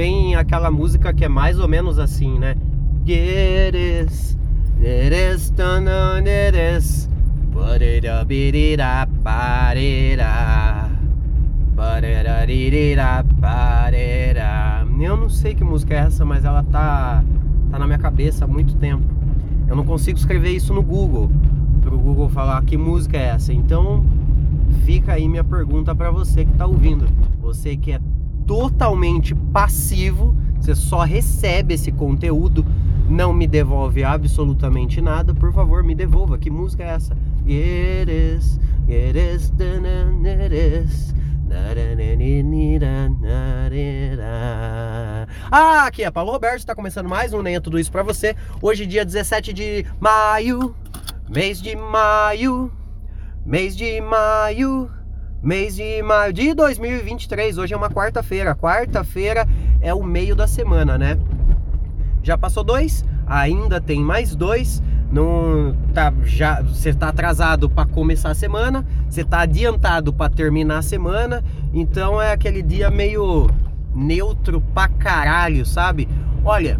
tem aquela música que é mais ou menos assim, né? Is, is, it eu não sei que música é essa, mas ela tá, tá na minha cabeça há muito tempo. Eu não consigo escrever isso no Google, pro Google falar que música é essa. Então, fica aí minha pergunta para você que tá ouvindo. Você que é totalmente passivo, você só recebe esse conteúdo, não me devolve absolutamente nada, por favor, me devolva. Que música é essa? It is, it is, it is. Ah, aqui é Paulo Roberto, está começando mais um Nem Tudo Isso para você. Hoje, dia 17 de maio, mês de maio, mês de maio, mês de maio de 2023. Hoje é uma quarta-feira. Quarta-feira é o meio da semana, né? Já passou dois, ainda tem mais dois não tá já você tá atrasado para começar a semana, você tá adiantado para terminar a semana, então é aquele dia meio neutro pra caralho, sabe? Olha,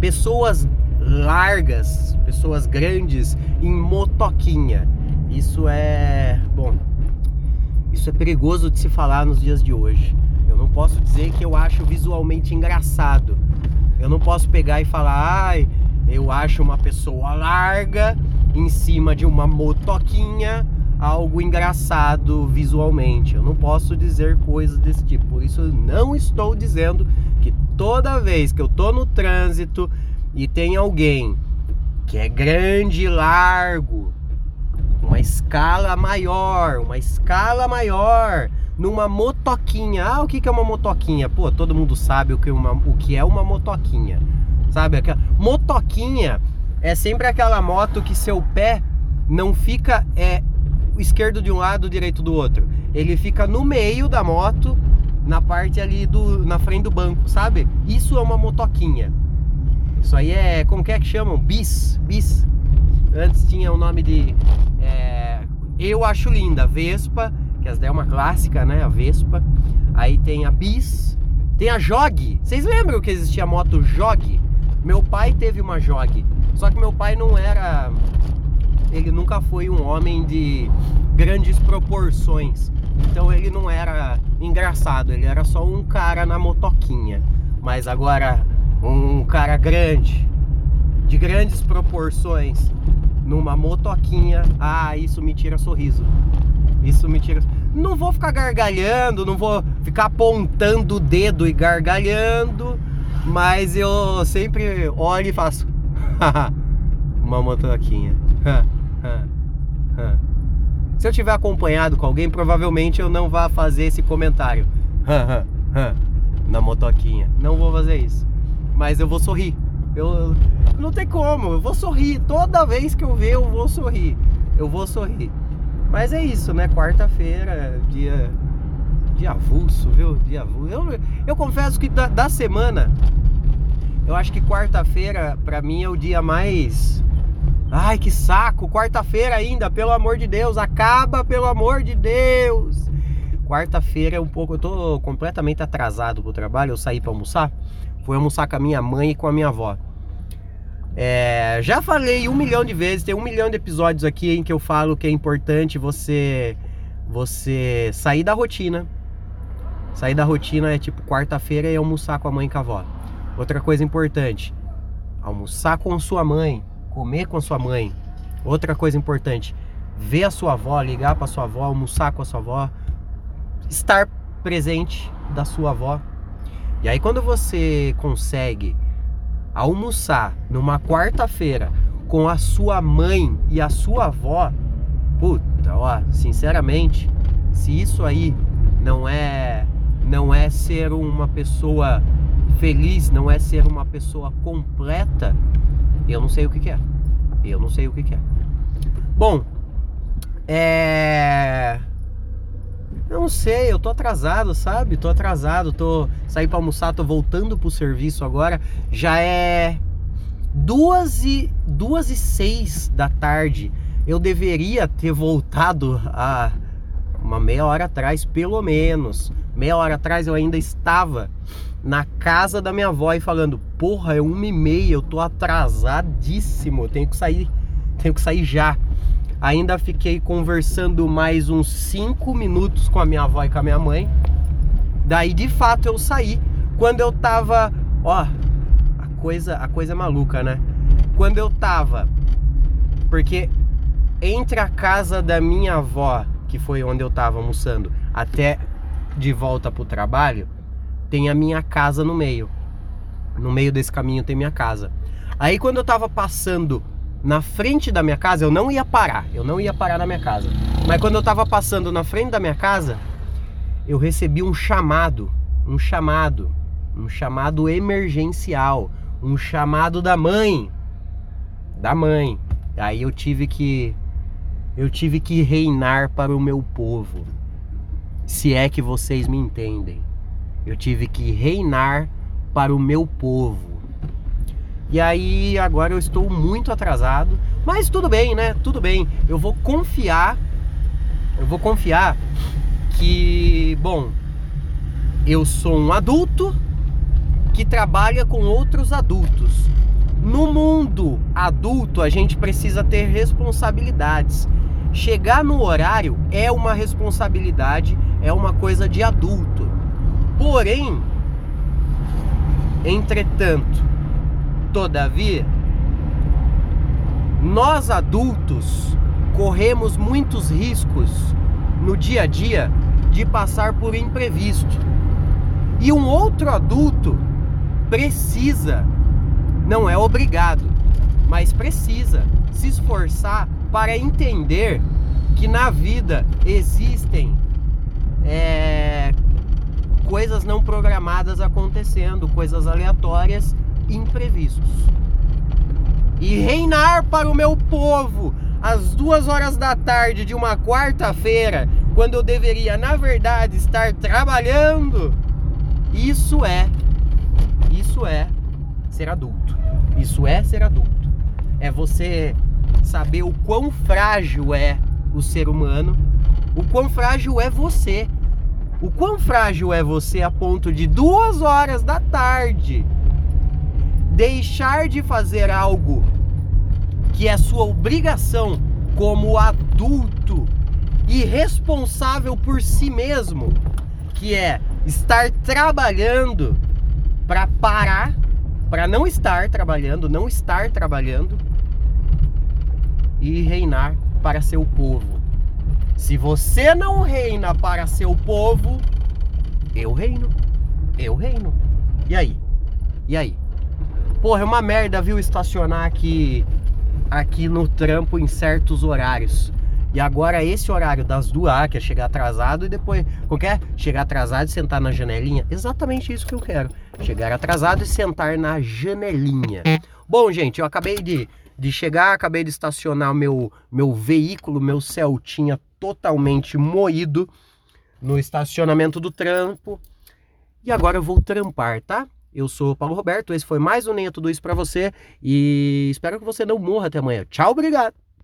pessoas largas, pessoas grandes em motoquinha. Isso é, bom, isso é perigoso de se falar nos dias de hoje. Eu não posso dizer que eu acho visualmente engraçado. Eu não posso pegar e falar, ai, eu acho uma pessoa larga em cima de uma motoquinha algo engraçado visualmente. Eu não posso dizer coisas desse tipo. Por isso eu não estou dizendo que toda vez que eu tô no trânsito e tem alguém que é grande e largo, escala maior, uma escala maior, numa motoquinha. Ah, o que é uma motoquinha? Pô, todo mundo sabe o que, uma, o que é uma motoquinha sabe? Aquela motoquinha é sempre aquela moto que seu pé não fica é esquerdo de um lado, direito do outro. Ele fica no meio da moto, na parte ali do na frente do banco, sabe? Isso é uma motoquinha. Isso aí é como que é que chamam? Bis, bis. Antes tinha o nome de é, eu acho linda, Vespa, que é uma clássica, né? A Vespa. Aí tem a Bis, tem a Jog. Vocês lembram que existia a moto Jog? Meu pai teve uma Jog, só que meu pai não era. Ele nunca foi um homem de grandes proporções. Então ele não era engraçado, ele era só um cara na motoquinha. Mas agora, um cara grande, de grandes proporções, numa motoquinha, ah, isso me tira sorriso. Isso me tira. Não vou ficar gargalhando, não vou ficar apontando o dedo e gargalhando mas eu sempre olho e faço uma motoquinha. Se eu tiver acompanhado com alguém, provavelmente eu não vá fazer esse comentário na motoquinha. Não vou fazer isso. Mas eu vou sorrir. Eu não tem como, eu vou sorrir. Toda vez que eu ver, eu vou sorrir. Eu vou sorrir. Mas é isso, né? Quarta-feira, dia dia avulso, viu? Dia avulso. Eu, eu confesso que da, da semana eu acho que quarta-feira, para mim, é o dia mais. Ai, que saco! Quarta-feira ainda, pelo amor de Deus, acaba, pelo amor de Deus! Quarta-feira é um pouco. Eu tô completamente atrasado pro trabalho. Eu saí para almoçar. Fui almoçar com a minha mãe e com a minha avó. É, já falei um milhão de vezes, tem um milhão de episódios aqui em que eu falo que é importante você você sair da rotina. Sair da rotina é tipo quarta-feira e almoçar com a mãe e com a avó. Outra coisa importante: almoçar com sua mãe, comer com sua mãe. Outra coisa importante: ver a sua avó, ligar para sua avó, almoçar com a sua avó, estar presente da sua avó. E aí quando você consegue almoçar numa quarta-feira com a sua mãe e a sua avó, puta, ó, sinceramente, se isso aí não é não é ser uma pessoa feliz não é ser uma pessoa completa, eu não sei o que, que é. Eu não sei o que, que é. Bom, é. Eu não sei, eu tô atrasado, sabe? Tô atrasado, tô saí para almoçar, tô voltando pro serviço agora. Já é duas e duas e seis da tarde. Eu deveria ter voltado a uma meia hora atrás, pelo menos. Meia hora atrás eu ainda estava na casa da minha avó e falando: "Porra, é uma e meia, eu tô atrasadíssimo, eu tenho que sair, tenho que sair já". Ainda fiquei conversando mais uns 5 minutos com a minha avó e com a minha mãe. Daí, de fato, eu saí. Quando eu tava, ó, a coisa, a coisa é maluca, né? Quando eu tava porque entre a casa da minha avó, que foi onde eu tava almoçando, até de volta pro trabalho, tem a minha casa no meio. No meio desse caminho tem minha casa. Aí quando eu tava passando na frente da minha casa, eu não ia parar, eu não ia parar na minha casa. Mas quando eu tava passando na frente da minha casa, eu recebi um chamado, um chamado, um chamado emergencial, um chamado da mãe, da mãe. Aí eu tive que eu tive que reinar para o meu povo. Se é que vocês me entendem. Eu tive que reinar para o meu povo. E aí agora eu estou muito atrasado, mas tudo bem, né? Tudo bem. Eu vou confiar eu vou confiar que, bom, eu sou um adulto que trabalha com outros adultos. No mundo adulto, a gente precisa ter responsabilidades. Chegar no horário é uma responsabilidade, é uma coisa de adulto. Porém, entretanto, todavia, nós adultos corremos muitos riscos no dia a dia de passar por imprevisto. E um outro adulto precisa não é obrigado, mas precisa se esforçar para entender que na vida existem é, coisas não programadas acontecendo, coisas aleatórias, imprevistos. E reinar para o meu povo às duas horas da tarde de uma quarta-feira, quando eu deveria, na verdade, estar trabalhando, isso é, isso é ser adulto. Isso é ser adulto. É você saber o quão frágil é o ser humano, o quão frágil é você. O quão frágil é você a ponto de duas horas da tarde deixar de fazer algo que é sua obrigação como adulto e responsável por si mesmo, que é estar trabalhando para parar para não estar trabalhando, não estar trabalhando e reinar para seu povo. Se você não reina para seu povo, eu reino. Eu reino. E aí? E aí? Porra, é uma merda, viu, estacionar aqui aqui no trampo em certos horários. E agora esse horário das duas, que é chegar atrasado e depois, qualquer chegar atrasado e sentar na janelinha, exatamente isso que eu quero. Chegar atrasado e sentar na janelinha. Bom, gente, eu acabei de, de chegar, acabei de estacionar meu meu veículo, meu Celtinha totalmente moído no estacionamento do trampo. E agora eu vou trampar, tá? Eu sou Paulo Roberto, esse foi mais um Nem Tudo Isso pra você e espero que você não morra até amanhã. Tchau, obrigado!